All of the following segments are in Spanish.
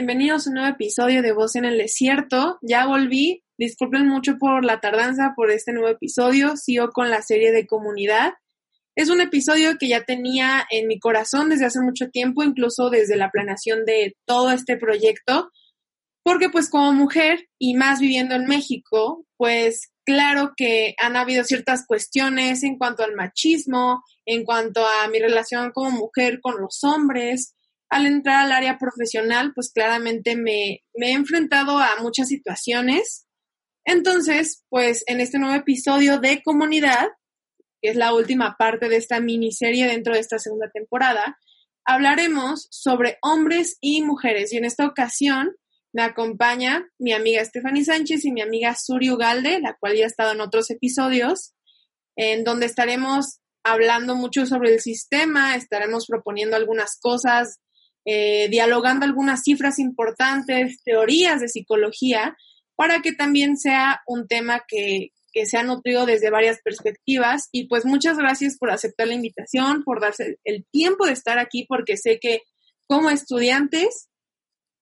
Bienvenidos a un nuevo episodio de Voz en el Desierto. Ya volví. Disculpen mucho por la tardanza por este nuevo episodio. Sigo con la serie de comunidad. Es un episodio que ya tenía en mi corazón desde hace mucho tiempo, incluso desde la planeación de todo este proyecto, porque pues como mujer y más viviendo en México, pues claro que han habido ciertas cuestiones en cuanto al machismo, en cuanto a mi relación como mujer con los hombres, al entrar al área profesional, pues claramente me, he enfrentado a muchas situaciones. Entonces, pues en este nuevo episodio de comunidad, que es la última parte de esta miniserie dentro de esta segunda temporada, hablaremos sobre hombres y mujeres. Y en esta ocasión me acompaña mi amiga Stephanie Sánchez y mi amiga Suri Ugalde, la cual ya ha estado en otros episodios, en donde estaremos hablando mucho sobre el sistema, estaremos proponiendo algunas cosas eh, dialogando algunas cifras importantes, teorías de psicología, para que también sea un tema que, que se ha nutrido desde varias perspectivas. Y pues muchas gracias por aceptar la invitación, por darse el tiempo de estar aquí, porque sé que como estudiantes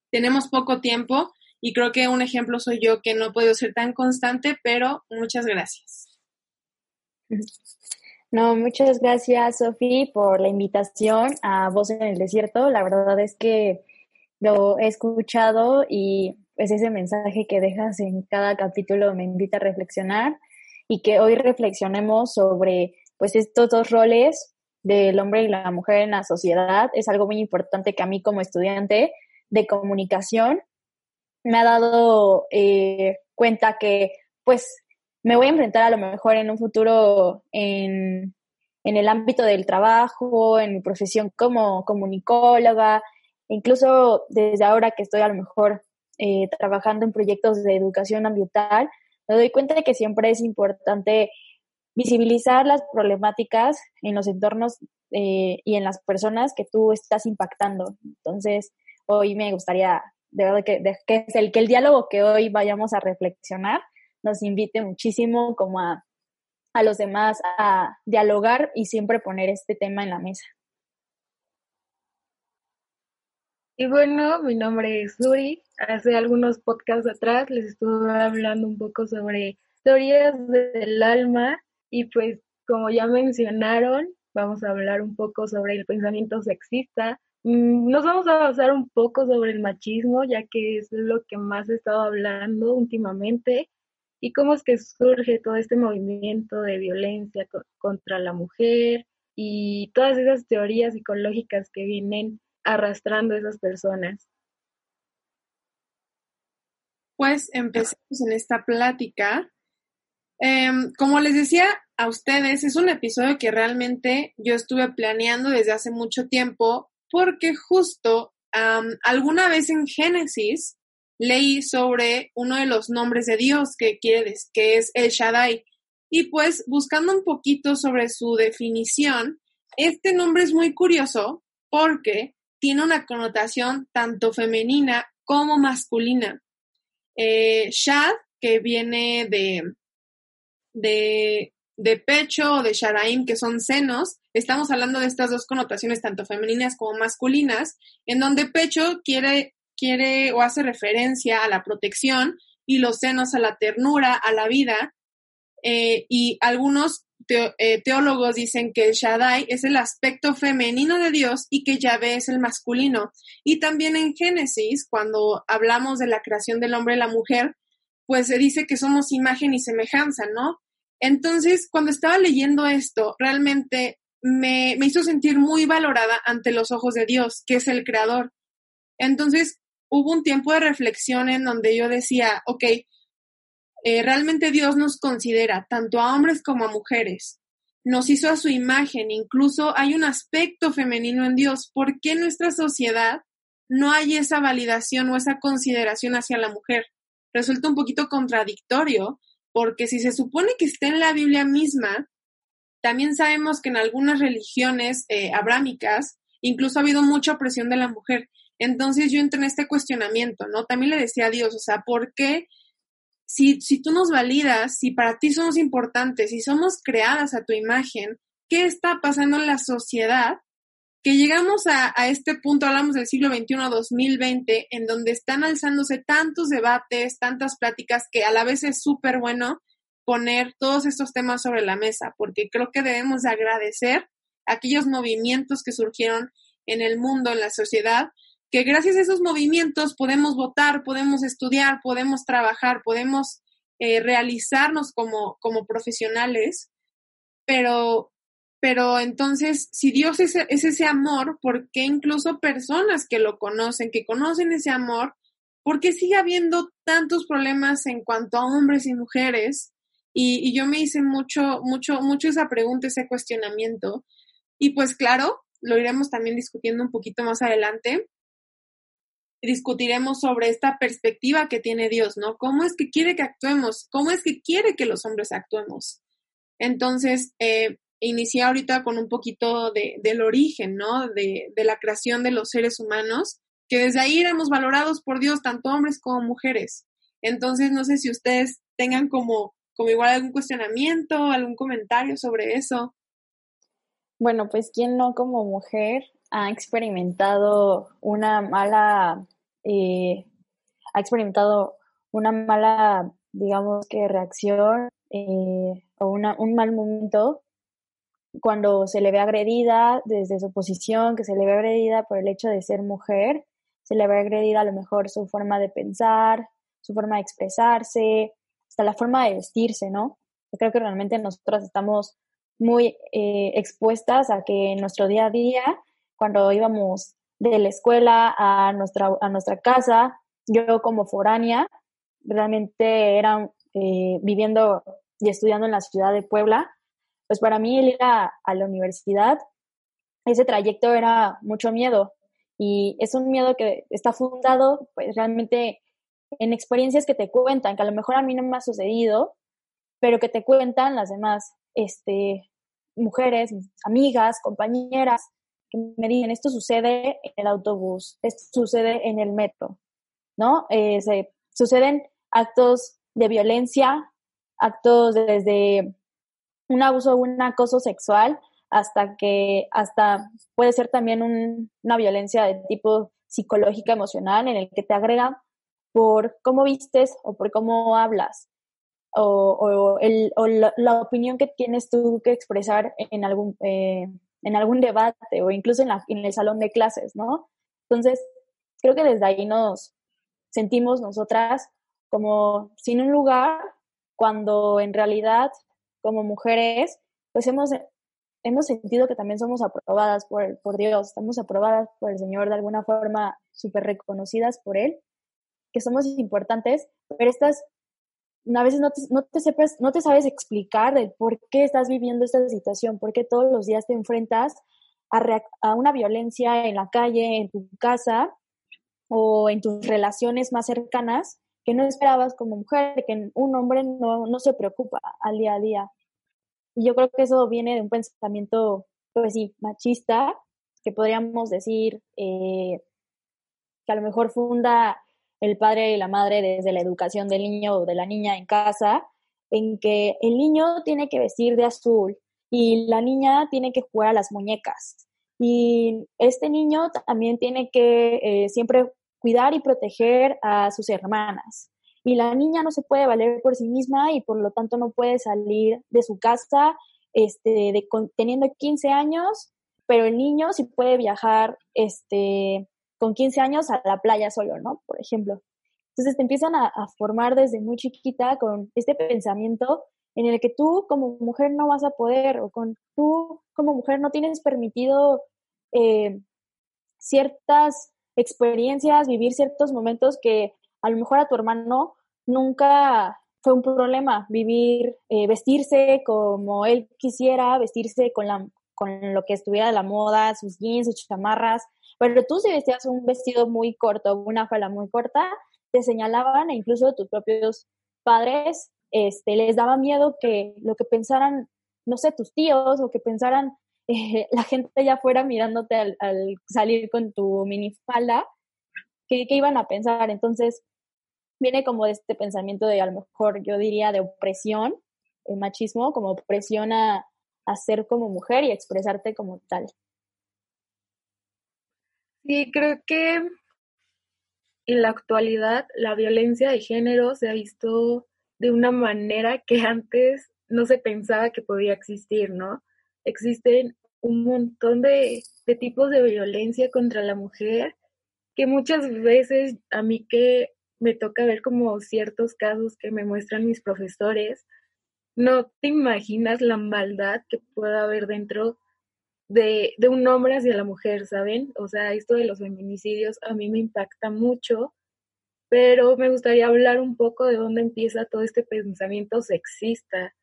tenemos poco tiempo y creo que un ejemplo soy yo que no he podido ser tan constante, pero muchas gracias. No, muchas gracias, Sofi, por la invitación a Voz en el Desierto. La verdad es que lo he escuchado y pues ese mensaje que dejas en cada capítulo me invita a reflexionar y que hoy reflexionemos sobre pues estos dos roles del hombre y la mujer en la sociedad. Es algo muy importante que a mí como estudiante de comunicación me ha dado eh, cuenta que pues me voy a enfrentar a lo mejor en un futuro en, el ámbito del trabajo, en mi profesión como comunicóloga, incluso desde ahora que estoy a lo mejor eh, trabajando en proyectos de educación ambiental, me doy cuenta de que siempre es importante visibilizar las problemáticas en los entornos eh, y en las personas que tú estás impactando. Entonces, hoy me gustaría, de verdad, que, que, el, que el diálogo que hoy vayamos a reflexionar nos invite muchísimo como a, a los demás a dialogar y siempre poner este tema en la mesa. Y bueno, mi nombre es Suri. Hace algunos podcasts atrás les estuve hablando un poco sobre teorías del alma y pues como ya mencionaron, vamos a hablar un poco sobre el pensamiento sexista. Mm, nos vamos a basar un poco sobre el machismo, ya que es lo que más he estado hablando últimamente y cómo es que surge todo este movimiento de violencia contra la mujer y todas esas teorías psicológicas que vienen arrastrando a esas personas. Pues empecemos en esta plática. Em, como les decía a ustedes, es un episodio que realmente yo estuve planeando desde hace mucho tiempo porque justo alguna vez en Génesis leí sobre uno de los nombres de Dios que quiere que es el Shaddai. Y pues buscando un poquito sobre su definición, este nombre es muy curioso porque tiene una connotación tanto femenina como masculina. Eh, Shad, que viene de, de, de pecho o de Shadaim, que son senos, estamos hablando de estas dos connotaciones, tanto femeninas como masculinas, en donde pecho quiere quiere o hace referencia a la protección y los senos a la ternura, a la vida. Eh, y algunos eh, teólogos dicen que el Shaddai es el aspecto femenino de Dios y que Yahvé es el masculino. Y también en Génesis, cuando hablamos de la creación del hombre y la mujer, pues se dice que somos imagen y semejanza, ¿no? Entonces, cuando estaba leyendo esto, realmente me, me hizo sentir muy valorada ante los ojos de Dios, que es el creador. Entonces, hubo un tiempo de reflexión en donde yo decía, ok, eh, realmente Dios nos considera tanto a hombres como a mujeres. Nos hizo a su imagen, incluso hay un aspecto femenino en Dios. ¿Por qué en nuestra sociedad no hay esa validación o esa consideración hacia la mujer? Resulta un poquito contradictorio, porque si se supone que está en la Biblia misma, también sabemos que en algunas religiones eh, abrámicas incluso ha habido mucha opresión de la mujer. Entonces yo entré en este cuestionamiento, ¿no? También le decía a Dios, o sea, ¿por qué? Si, si tú nos validas, si para ti somos importantes, si somos creadas a tu imagen, ¿qué está pasando en la sociedad que llegamos a, este punto, hablamos del siglo XXI 2020, en donde están alzándose tantos debates, tantas pláticas, que a la vez es súper bueno poner todos estos temas sobre la mesa, porque creo que debemos agradecer aquellos movimientos que surgieron en el mundo, en la sociedad, que gracias a esos movimientos podemos votar, podemos estudiar, podemos trabajar, podemos eh, realizarnos como, como profesionales, pero pero entonces, si Dios es, ese amor, ¿por qué incluso personas que lo conocen, que conocen ese amor, por qué sigue habiendo tantos problemas en cuanto a hombres y mujeres? Y, yo me hice mucho, mucho, mucho esa pregunta, ese cuestionamiento. Y pues claro, lo iremos también discutiendo un poquito más adelante. Discutiremos sobre esta perspectiva que tiene Dios, ¿no? ¿Cómo es que quiere que actuemos? ¿Cómo es que quiere que los hombres actuemos? Entonces, eh, inicié ahorita con un poquito de, del origen, ¿no? De, de, la creación de los seres humanos, que desde ahí éramos valorados por Dios, tanto hombres como mujeres. Entonces, no sé si ustedes tengan como, como igual algún cuestionamiento, algún comentario sobre eso. Bueno, pues ¿quién no como mujer ha experimentado una mala, eh, ha experimentado una mala, digamos que reacción eh, o una, un mal momento cuando se le ve agredida desde su posición, que se le ve agredida por el hecho de ser mujer, se le ve agredida a lo mejor su forma de pensar, su forma de expresarse, hasta la forma de vestirse, ¿no? Yo creo que realmente nosotras estamos muy eh, expuestas a que en nuestro día a día, cuando íbamos de la escuela a nuestra, a nuestra casa, yo como foránea, realmente era eh, viviendo y estudiando en la ciudad de Puebla, pues para mí el ir a, la universidad, ese trayecto era mucho miedo. Y es un miedo que está fundado pues realmente en experiencias que te cuentan, que a lo mejor a mí no me ha sucedido, pero que te cuentan las demás este, mujeres, amigas, compañeras, que me dicen, esto sucede en el autobús, esto sucede en el metro, ¿no? Eh, se, suceden actos de violencia, actos desde un abuso o un acoso sexual hasta que hasta puede ser también una violencia de tipo psicológica emocional en el que te agregan por cómo vistes o por cómo hablas o, el, o la, opinión que tienes tú que expresar en algún eh, en algún debate o incluso en, el salón de clases, ¿no? Entonces, creo que desde ahí nos sentimos nosotras como sin un lugar cuando en realidad como mujeres, pues hemos, hemos sentido que también somos aprobadas por, por Dios, estamos aprobadas por el Señor de alguna forma, súper reconocidas por Él, que somos importantes, pero estas a veces no te, no te, sepas, no te sabes explicar de por qué estás viviendo esta situación, por qué todos los días te enfrentas a, a, una violencia en la calle, en tu casa o en tus relaciones más cercanas que no esperabas como mujer, que un hombre no, no se preocupa al día a día. Y yo creo que eso viene de un pensamiento, pues sí, machista, que podríamos decir eh, que a lo mejor funda el padre y la madre desde la educación del niño o de la niña en casa, en que el niño tiene que vestir de azul y la niña tiene que jugar a las muñecas. Y este niño también tiene que eh, siempre cuidar y proteger a sus hermanas. Y la niña no se puede valer por sí misma y por lo tanto no puede salir de su casa este, de, teniendo 15 años, pero el niño sí puede viajar este, con 15 años a la playa solo, ¿no? Por ejemplo. Entonces te empiezan a, formar desde muy chiquita con este pensamiento en el que tú como mujer no vas a poder o con tú como mujer no tienes permitido eh, ciertas experiencias, vivir ciertos momentos que a lo mejor a tu hermano nunca fue un problema vivir, eh, vestirse como él quisiera, vestirse con, con lo que estuviera de la moda, sus jeans, sus chamarras, pero tú si vestías un vestido muy corto, una falda muy corta, te señalaban e incluso tus propios padres este, les daba miedo que lo que pensaran, no sé, tus tíos o que pensaran eh, la gente allá afuera mirándote al, salir con tu minifalda, ¿qué, ¿qué, iban a pensar? Entonces, viene como de este pensamiento de, a lo mejor, yo diría, de opresión, el machismo, como opresión a, ser como mujer y expresarte como tal. Sí, creo que en la actualidad la violencia de género se ha visto de una manera que antes no se pensaba que podía existir, ¿no? Existen un montón de, de tipos de violencia contra la mujer que muchas veces a mí que me toca ver como ciertos casos que me muestran mis profesores, no te imaginas la maldad que pueda haber dentro de, de, un hombre hacia la mujer, ¿saben? O sea, esto de los feminicidios a mí me impacta mucho, pero me gustaría hablar un poco de dónde empieza todo este pensamiento sexista.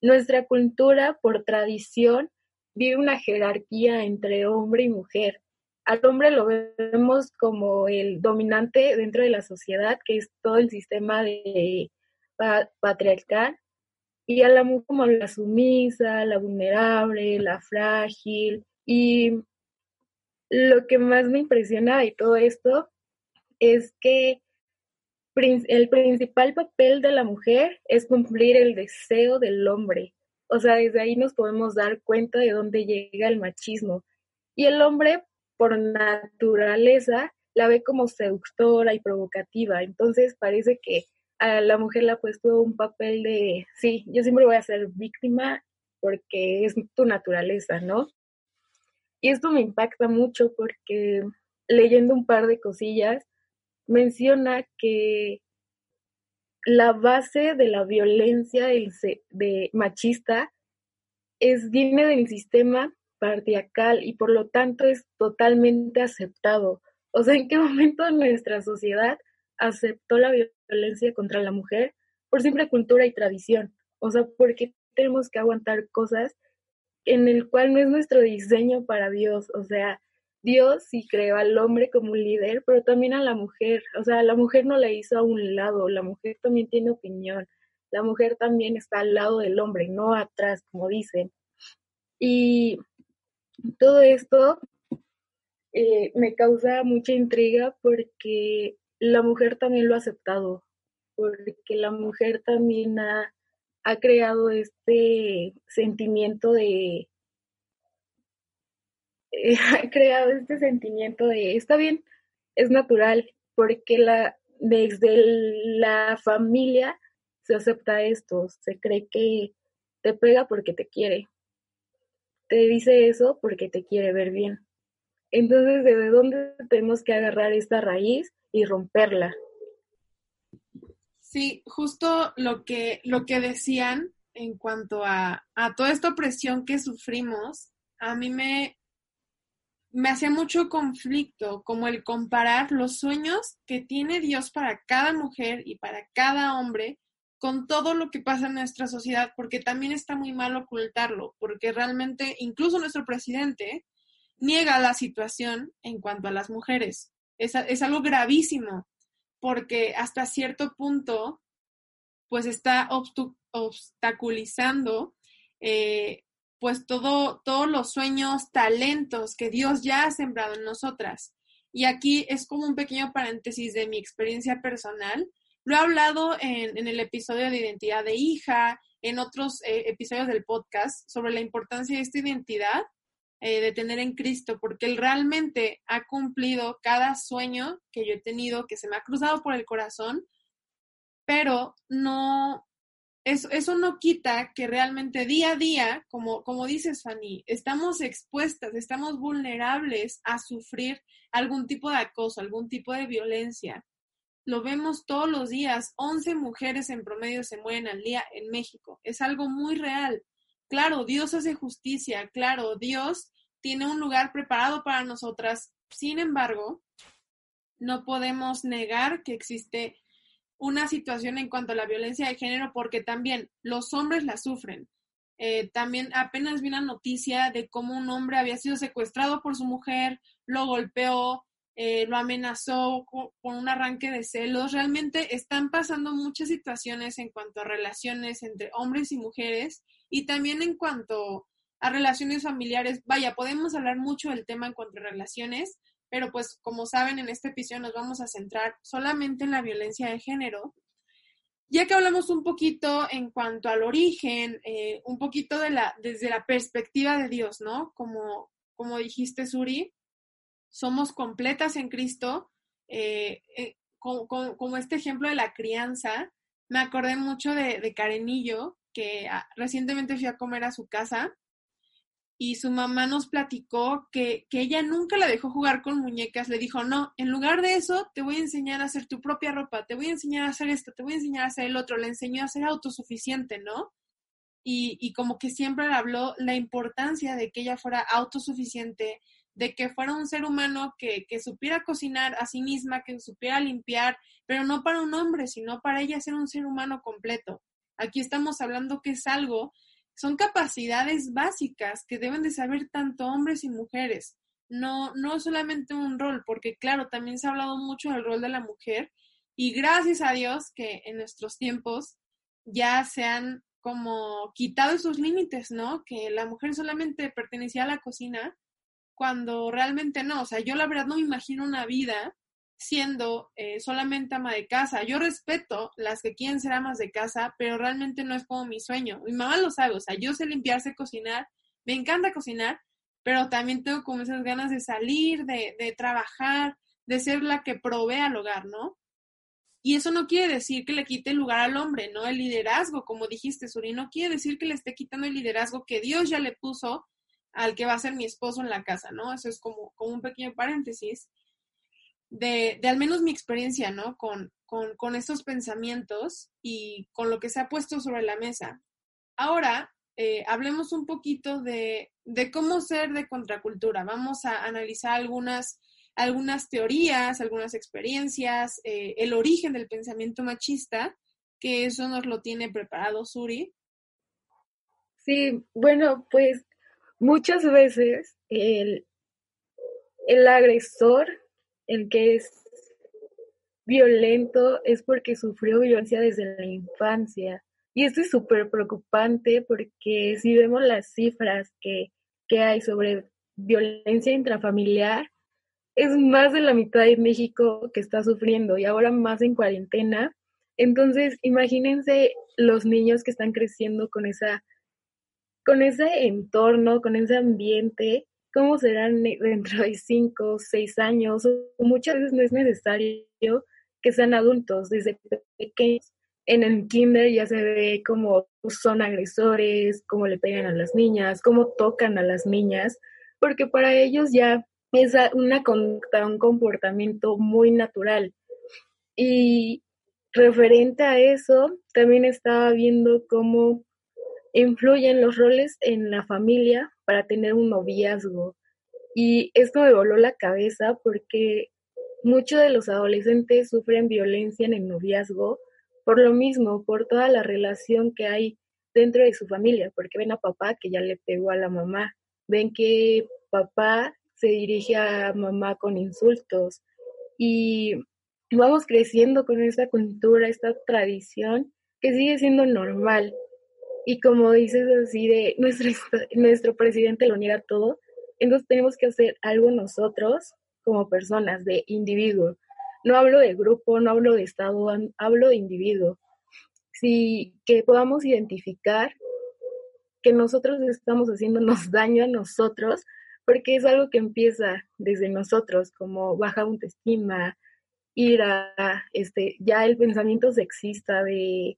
Nuestra cultura, por tradición, vive una jerarquía entre hombre y mujer. Al hombre lo vemos como el dominante dentro de la sociedad, que es todo el sistema de patriarcal, y a la mujer como la sumisa, la vulnerable, la frágil. Y lo que más me impresiona de todo esto es que el principal papel de la mujer es cumplir el deseo del hombre. O sea, desde ahí nos podemos dar cuenta de dónde llega el machismo. Y el hombre, por naturaleza, la ve como seductora y provocativa. Entonces parece que a la mujer le ha puesto un papel de, sí, yo siempre voy a ser víctima porque es tu naturaleza, ¿no? Y esto me impacta mucho porque leyendo un par de cosillas, menciona que la base de la violencia de machista es, viene del sistema patriarcal y por lo tanto es totalmente aceptado. O sea, ¿en qué momento nuestra sociedad aceptó la violencia contra la mujer por simple cultura y tradición. O sea, porque tenemos que aguantar cosas en el cual no es nuestro diseño para Dios. O sea, Dios sí creó al hombre como un líder, pero también a la mujer. O sea, la mujer no la hizo a un lado, la mujer también tiene opinión. La mujer también está al lado del hombre, no atrás, como dicen. Y todo esto eh, me causa mucha intriga porque la mujer también lo ha aceptado, porque la mujer también ha, creado este sentimiento de, ha creado este sentimiento de, está bien, es natural, porque la, desde la familia se acepta esto, se cree que te pega porque te quiere, te dice eso porque te quiere ver bien. Entonces, ¿de dónde tenemos que agarrar esta raíz? y romperla. Sí, justo lo que, lo que decían en cuanto a, a toda esta opresión que sufrimos, a mí me, me hacía mucho conflicto, como el comparar los sueños que tiene Dios para cada mujer y para cada hombre con todo lo que pasa en nuestra sociedad, porque también está muy mal ocultarlo, porque realmente incluso nuestro presidente niega la situación en cuanto a las mujeres. Es, algo gravísimo, porque hasta cierto punto, pues está obstaculizando eh, pues todo, todos los sueños, talentos que Dios ya ha sembrado en nosotras. Y aquí es como un pequeño paréntesis de mi experiencia personal. Lo he hablado en, el episodio de identidad de hija, en otros eh, episodios del podcast, sobre la importancia de esta identidad eh, de tener en Cristo, porque Él realmente ha cumplido cada sueño que yo he tenido, que se me ha cruzado por el corazón, pero no, eso, eso no quita que realmente día a día, como, como dices, Fanny, estamos expuestas, estamos vulnerables a sufrir algún tipo de acoso, algún tipo de violencia. Lo vemos todos los días, 11 mujeres en promedio se mueren al día en México. Es algo muy real. Claro, Dios hace justicia, claro, Dios tiene un lugar preparado para nosotras. Sin embargo, no podemos negar que existe una situación en cuanto a la violencia de género porque también los hombres la sufren. Eh, también apenas vi una noticia de cómo un hombre había sido secuestrado por su mujer, lo golpeó, eh, lo amenazó con, un arranque de celos. Realmente están pasando muchas situaciones en cuanto a relaciones entre hombres y mujeres y también en cuanto a relaciones familiares. Vaya, podemos hablar mucho del tema en cuanto a relaciones, pero pues como saben, en este episodio nos vamos a centrar solamente en la violencia de género. Ya que hablamos un poquito en cuanto al origen, eh, un poquito de la, desde la perspectiva de Dios, ¿no? Como, como dijiste, Suri, somos completas en Cristo, eh, eh, como, este ejemplo de la crianza, me acordé mucho de, de Carenillo, que ah, recientemente fui a comer a su casa y su mamá nos platicó que, que, ella nunca la dejó jugar con muñecas, le dijo, no, en lugar de eso, te voy a enseñar a hacer tu propia ropa, te voy a enseñar a hacer esto, te voy a enseñar a hacer el otro, le enseñó a ser autosuficiente, ¿no? Y, y como que siempre le habló la importancia de que ella fuera autosuficiente, de que fuera un ser humano que, que supiera cocinar a sí misma, que supiera limpiar, pero no para un hombre, sino para ella ser un ser humano completo. Aquí estamos hablando que es algo son capacidades básicas que deben de saber tanto hombres y mujeres. No, no solamente un rol, porque claro, también se ha hablado mucho del rol de la mujer y gracias a Dios que en nuestros tiempos ya se han como quitado esos límites, ¿no? Que la mujer solamente pertenecía a la cocina cuando realmente no. O sea, yo la verdad no me imagino una vida siendo eh, solamente ama de casa. Yo respeto las que quieren ser amas de casa, pero realmente no es como mi sueño. Mi mamá lo sabe, o sea, yo sé limpiar, sé cocinar, me encanta cocinar, pero también tengo como esas ganas de salir, de, trabajar, de ser la que provee al hogar, ¿no? Y eso no quiere decir que le quite el lugar al hombre, ¿no? El liderazgo, como dijiste, Suri, no quiere decir que le esté quitando el liderazgo que Dios ya le puso al que va a ser mi esposo en la casa, ¿no? Eso es como, como un pequeño paréntesis de, de al menos mi experiencia, ¿no? Con, con, con, estos pensamientos y con lo que se ha puesto sobre la mesa. Ahora, eh, hablemos un poquito de, de, cómo ser de contracultura. Vamos a analizar algunas, algunas teorías, algunas experiencias, eh, el origen del pensamiento machista, que eso nos lo tiene preparado Suri. Sí, bueno, pues muchas veces el, el agresor el que es violento es porque sufrió violencia desde la infancia. Y esto es súper preocupante porque si vemos las cifras que, que hay sobre violencia intrafamiliar, es más de la mitad de México que está sufriendo y ahora más en cuarentena. Entonces, imagínense los niños que están creciendo con esa con ese entorno, con ese ambiente cómo serán dentro de cinco, seis años. Muchas veces no es necesario que sean adultos, desde pequeños. En el kinder ya se ve cómo son agresores, cómo le pegan a las niñas, cómo tocan a las niñas, porque para ellos ya es una conducta, un comportamiento muy natural. Y referente a eso, también estaba viendo cómo influyen los roles en la familia para tener un noviazgo. Y esto me voló la cabeza porque muchos de los adolescentes sufren violencia en el noviazgo por lo mismo, por toda la relación que hay dentro de su familia, porque ven a papá que ya le pegó a la mamá, ven que papá se dirige a mamá con insultos y vamos creciendo con esta cultura, esta tradición que sigue siendo normal y como dices así de nuestro, nuestro presidente lo niega todo, entonces tenemos que hacer algo nosotros como personas, de individuo. No hablo de grupo, no hablo de Estado, hablo de individuo. Si que podamos identificar que nosotros estamos haciéndonos daño a nosotros, porque es algo que empieza desde nosotros, como baja autoestima, ira, este, ya el pensamiento sexista de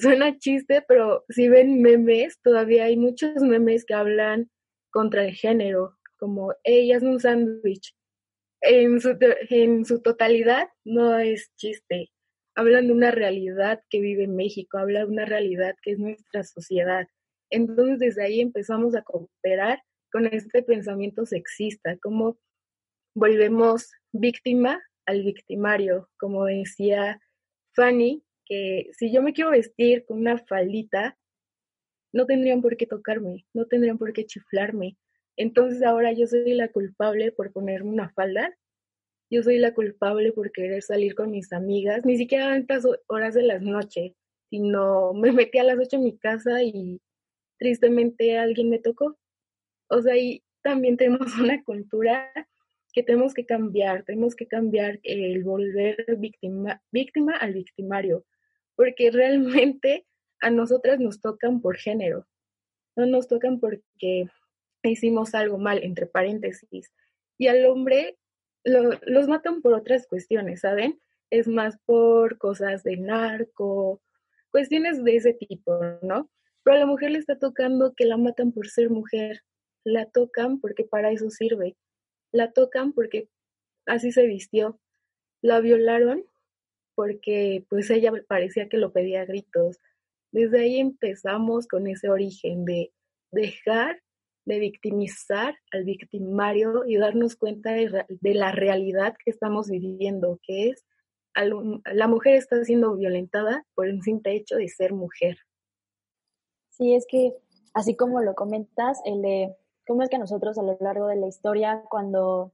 suena chiste, pero si ven memes, todavía hay muchos memes que hablan contra el género, como ella es un sándwich. En su, en su totalidad no es chiste. Hablan de una realidad que vive México, habla de una realidad que es nuestra sociedad. Entonces desde ahí empezamos a cooperar con este pensamiento sexista, como volvemos víctima al victimario, como decía Fanny, que si yo me quiero vestir con una faldita, no tendrían por qué tocarme, no tendrían por qué chiflarme. Entonces ahora yo soy la culpable por ponerme una falda, yo soy la culpable por querer salir con mis amigas, ni siquiera a estas horas de las noches, sino me metí a las ocho en mi casa y tristemente alguien me tocó. O sea, y también tenemos una cultura que tenemos que cambiar, tenemos que cambiar el volver víctima, víctima al victimario porque realmente a nosotras nos tocan por género, no nos tocan porque hicimos algo mal, entre paréntesis. y al hombre los matan por otras cuestiones, ¿saben? Es más por cosas de narco, cuestiones de ese tipo, ¿no? Pero a la mujer le está tocando que la matan por ser mujer, la tocan porque para eso sirve, la tocan porque así se vistió, la violaron porque pues ella parecía que lo pedía a gritos. Desde ahí empezamos con ese origen de dejar de victimizar al victimario y darnos cuenta de, la realidad que estamos viviendo, que es la mujer está siendo violentada por el simple hecho de ser mujer. Sí, es que así como lo comentas, el de cómo es que nosotros a lo largo de la historia, cuando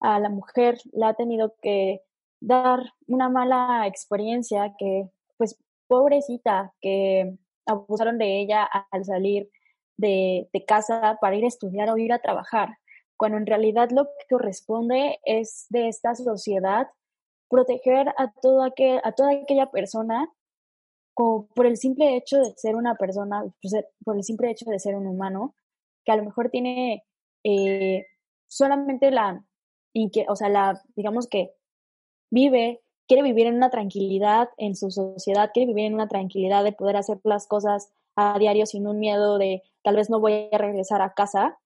a la mujer le ha tenido que dar una mala experiencia, que pues pobrecita, que abusaron de ella al salir de, casa para ir a estudiar o ir a trabajar, cuando en realidad lo que corresponde es de esta sociedad proteger a, todo aquel, a toda aquella persona por el simple hecho de ser una persona, por el simple hecho de ser un humano, que a lo mejor tiene eh, solamente la, o sea, la, digamos que vive, quiere vivir en una tranquilidad en su sociedad, quiere vivir en una tranquilidad de poder hacer las cosas a diario sin un miedo de tal vez no voy a regresar a casa.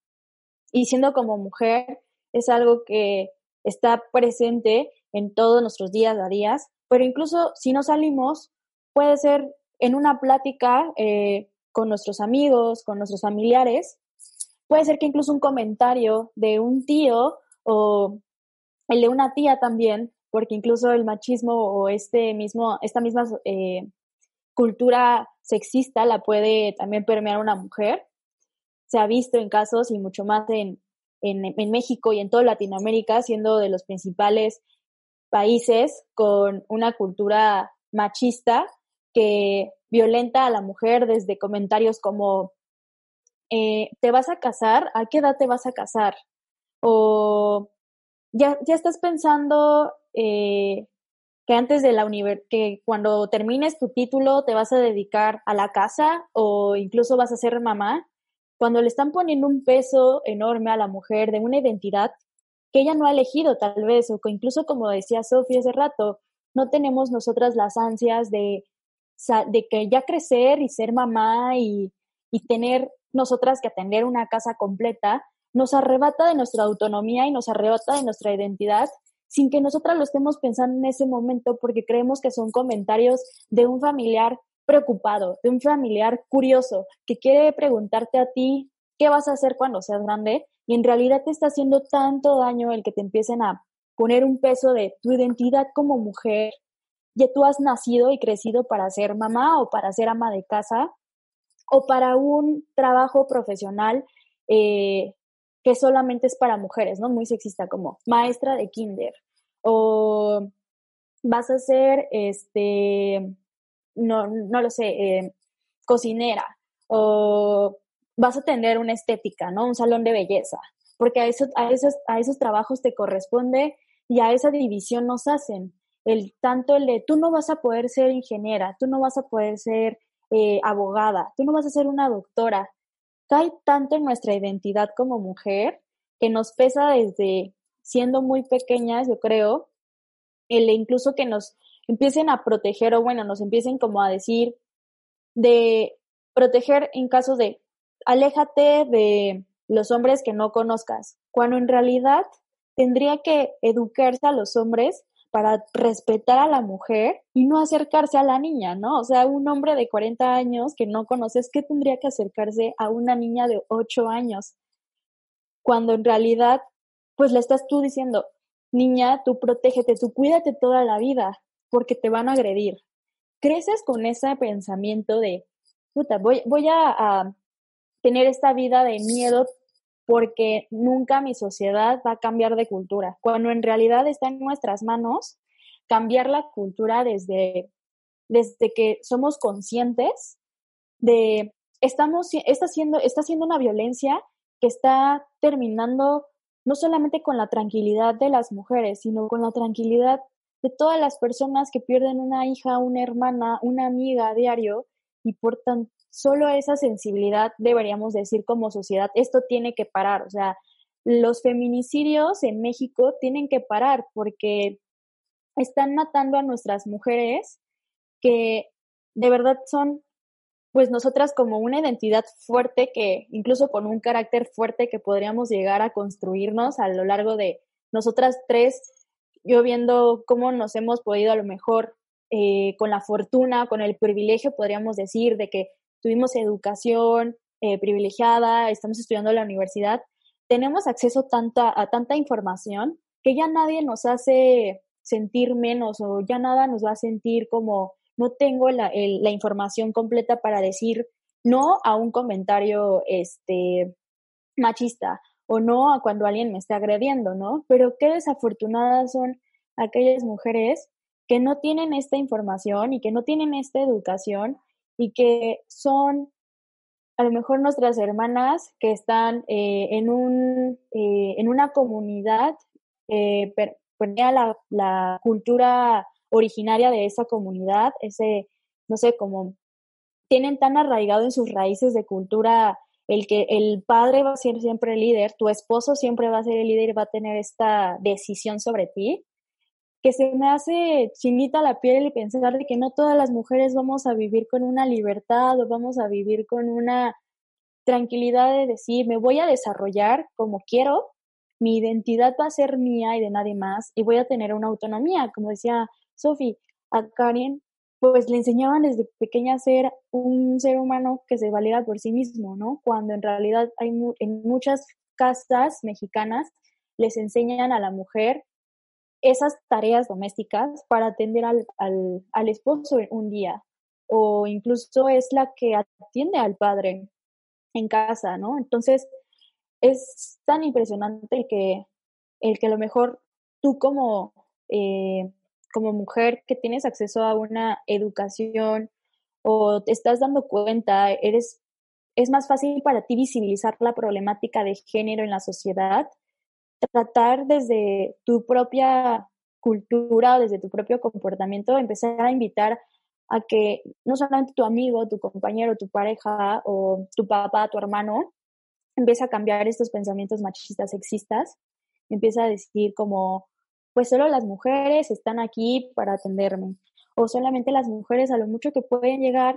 Y siendo como mujer es algo que está presente en todos nuestros días a días, pero incluso si no salimos, puede ser en una plática eh, con nuestros amigos, con nuestros familiares, puede ser que incluso un comentario de un tío o el de una tía también, porque incluso el machismo o este mismo, esta misma eh, cultura sexista la puede también permear una mujer. Se ha visto en casos y mucho más en, en, México y en toda Latinoamérica, siendo de los principales países con una cultura machista que violenta a la mujer desde comentarios como eh, ¿te vas a casar? ¿A qué edad te vas a casar? O ya, ya estás pensando eh, que antes de la universidad, que cuando termines tu título te vas a dedicar a la casa o incluso vas a ser mamá, cuando le están poniendo un peso enorme a la mujer de una identidad que ella no ha elegido tal vez, o que incluso como decía Sofía hace rato, no tenemos nosotras las ansias de, de que ya crecer y ser mamá y, y tener nosotras que atender una casa completa, nos arrebata de nuestra autonomía y nos arrebata de nuestra identidad sin que nosotras lo estemos pensando en ese momento porque creemos que son comentarios de un familiar preocupado, de un familiar curioso que quiere preguntarte a ti qué vas a hacer cuando seas grande y en realidad te está haciendo tanto daño el que te empiecen a poner un peso de tu identidad como mujer. Ya tú has nacido y crecido para ser mamá o para ser ama de casa o para un trabajo profesional eh, que solamente es para mujeres, ¿no? Muy sexista, como maestra de kinder. O vas a ser, este, no, no lo sé, eh, cocinera. O vas a tener una estética, ¿no? Un salón de belleza. Porque a, eso, a, esos, a esos trabajos te corresponde y a esa división nos hacen. El, tanto el de tú no vas a poder ser ingeniera, tú no vas a poder ser eh, abogada, tú no vas a ser una doctora, cae tanto en nuestra identidad como mujer que nos pesa desde siendo muy pequeñas, yo creo, el incluso que nos empiecen a proteger o bueno, nos empiecen como a decir de proteger en caso de aléjate de los hombres que no conozcas, cuando en realidad tendría que educarse a los hombres para respetar a la mujer y no acercarse a la niña, ¿no? O sea, un hombre de 40 años que no conoces, ¿qué tendría que acercarse a una niña de 8 años? Cuando en realidad, pues le estás tú diciendo, niña, tú protégete, tú cuídate toda la vida, porque te van a agredir. Creces con ese pensamiento de, puta, voy, voy a, a tener esta vida de miedo porque nunca mi sociedad va a cambiar de cultura, cuando en realidad está en nuestras manos cambiar la cultura desde, desde que somos conscientes de, estamos, está siendo, está una violencia que está terminando no solamente con la tranquilidad de las mujeres, sino con la tranquilidad de todas las personas que pierden una hija, una hermana, una amiga a diario y por tanto solo esa sensibilidad deberíamos decir como sociedad, esto tiene que parar, o sea, los feminicidios en México tienen que parar porque están matando a nuestras mujeres que de verdad son pues nosotras como una identidad fuerte que incluso con un carácter fuerte que podríamos llegar a construirnos a lo largo de nosotras tres, yo viendo cómo nos hemos podido a lo mejor eh, con la fortuna, con el privilegio, podríamos decir, de que tuvimos educación eh, privilegiada, estamos estudiando en la universidad, tenemos acceso tanta, a tanta información que ya nadie nos hace sentir menos o ya nada nos va a sentir como no tengo la, información completa para decir no a un comentario este, machista o no a cuando alguien me está agrediendo, ¿no? Pero qué desafortunadas son aquellas mujeres que no tienen esta información y que no tienen esta educación y que son a lo mejor nuestras hermanas que están eh, en, un, eh, en una comunidad, eh, la, la cultura originaria de esa comunidad, ese, no sé, como tienen tan arraigado en sus raíces de cultura el que el padre va a ser siempre el líder, tu esposo siempre va a ser el líder y va a tener esta decisión sobre ti, que se me hace chinita la piel y pensar de que no todas las mujeres vamos a vivir con una libertad o vamos a vivir con una tranquilidad de decir, me voy a desarrollar como quiero, mi identidad va a ser mía y de nadie más y voy a tener una autonomía, como decía Sophie, a Karen, pues le enseñaban desde pequeña a ser un ser humano que se valiera por sí mismo, ¿no? Cuando en realidad hay en muchas casas mexicanas les enseñan a la mujer esas tareas domésticas para atender al, al, al esposo un día o incluso es la que atiende al padre en casa, ¿no? Entonces, es tan impresionante el que, el que a lo mejor tú como eh, como mujer que tienes acceso a una educación o te estás dando cuenta, eres, es más fácil para ti visibilizar la problemática de género en la sociedad, tratar desde tu propia cultura o desde tu propio comportamiento, empezar a invitar a que no solamente tu amigo, tu compañero, tu pareja o tu papá, tu hermano, empiece a cambiar estos pensamientos machistas, sexistas, empieza a decir como, pues solo las mujeres están aquí para atenderme. O solamente las mujeres a lo mucho que pueden llegar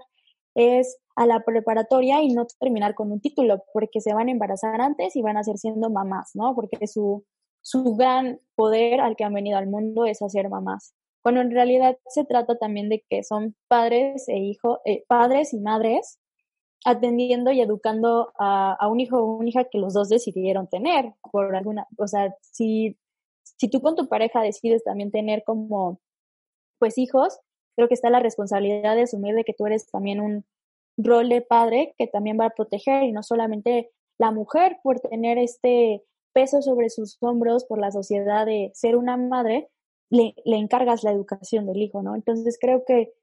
es a la preparatoria y no terminar con un título, porque se van a embarazar antes y van a ser siendo mamás, ¿no? Porque su, su gran poder al que han venido al mundo es hacer mamás. Cuando en realidad se trata también de que son padres e hijos, eh, padres y madres atendiendo y educando a, a, un hijo o una hija que los dos decidieron tener por alguna, o sea, si si tú con tu pareja decides también tener como, pues hijos, creo que está la responsabilidad de asumir de que tú eres también un rol de padre que también va a proteger y no solamente la mujer por tener este peso sobre sus hombros por la sociedad de ser una madre, le, le encargas la educación del hijo, ¿no? Entonces creo que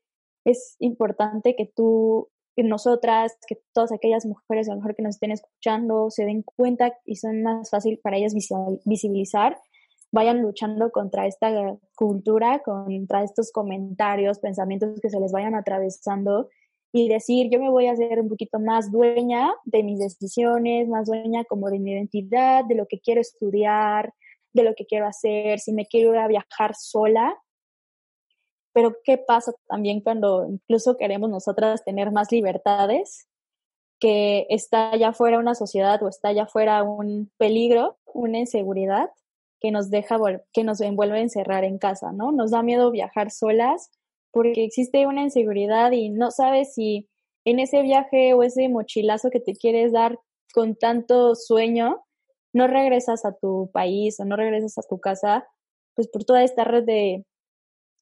es importante que tú, que nosotras, que todas aquellas mujeres a lo mejor que nos estén escuchando se den cuenta y son más fácil para ellas visibilizar vayan luchando contra esta cultura, contra estos comentarios, pensamientos que se les vayan atravesando y decir, yo me voy a hacer un poquito más dueña de mis decisiones, más dueña como de mi identidad, de lo que quiero estudiar, de lo que quiero hacer, si me quiero ir a viajar sola. Pero ¿qué pasa también cuando incluso queremos nosotras tener más libertades? Que está allá fuera una sociedad o está allá fuera un peligro, una inseguridad que nos deja, que nos envuelve encerrar en casa, ¿no? Nos da miedo viajar solas porque existe una inseguridad y no sabes si en ese viaje o ese mochilazo que te quieres dar con tanto sueño, no regresas a tu país o no regresas a tu casa, pues por toda esta red de,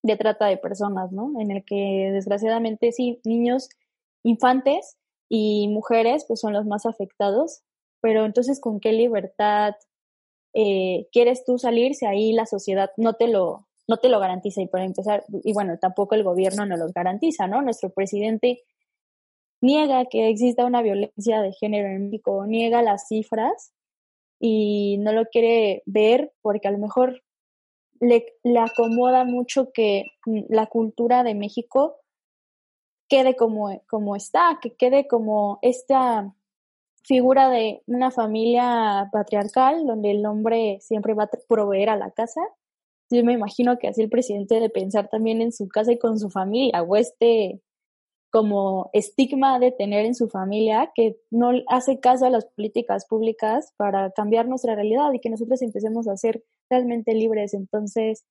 de trata de personas, ¿no? En el que desgraciadamente sí, niños, infantes y mujeres pues son los más afectados, pero entonces con qué libertad, eh, quieres tú salir si ahí la sociedad no te lo no te lo garantiza y para empezar y bueno tampoco el gobierno no los garantiza no nuestro presidente niega que exista una violencia de género en México niega las cifras y no lo quiere ver porque a lo mejor le, le acomoda mucho que la cultura de México quede como, como está, que quede como esta figura de una familia patriarcal donde el hombre siempre va a proveer a la casa. Yo me imagino que así el presidente debe pensar también en su casa y con su familia, o este como estigma de tener en su familia que no hace caso a las políticas públicas para cambiar nuestra realidad y que nosotros empecemos a ser realmente libres. Entonces,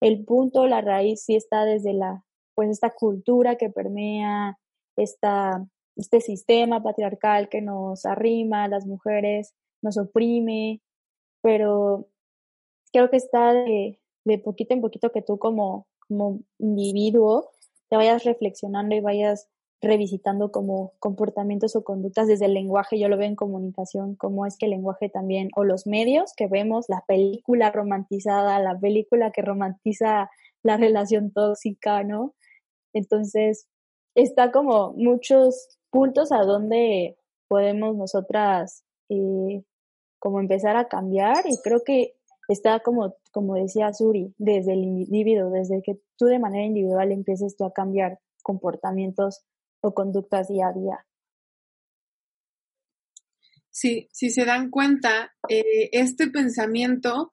el punto, la raíz sí está desde la, pues esta cultura que permea esta, este sistema patriarcal que nos arrima a las mujeres, nos oprime, pero creo que está de, poquito en poquito que tú como, como individuo te vayas reflexionando y vayas revisitando como comportamientos o conductas desde el lenguaje, yo lo veo en comunicación, cómo es que el lenguaje también, o los medios que vemos, la película romantizada, la película que romantiza la relación tóxica, ¿no? Entonces, está como muchos puntos a donde podemos nosotras eh, como empezar a cambiar y creo que está como, como decía Suri, desde el individuo, desde que tú de manera individual empieces tú a cambiar comportamientos o conductas día a día. Sí, si se dan cuenta, eh, este pensamiento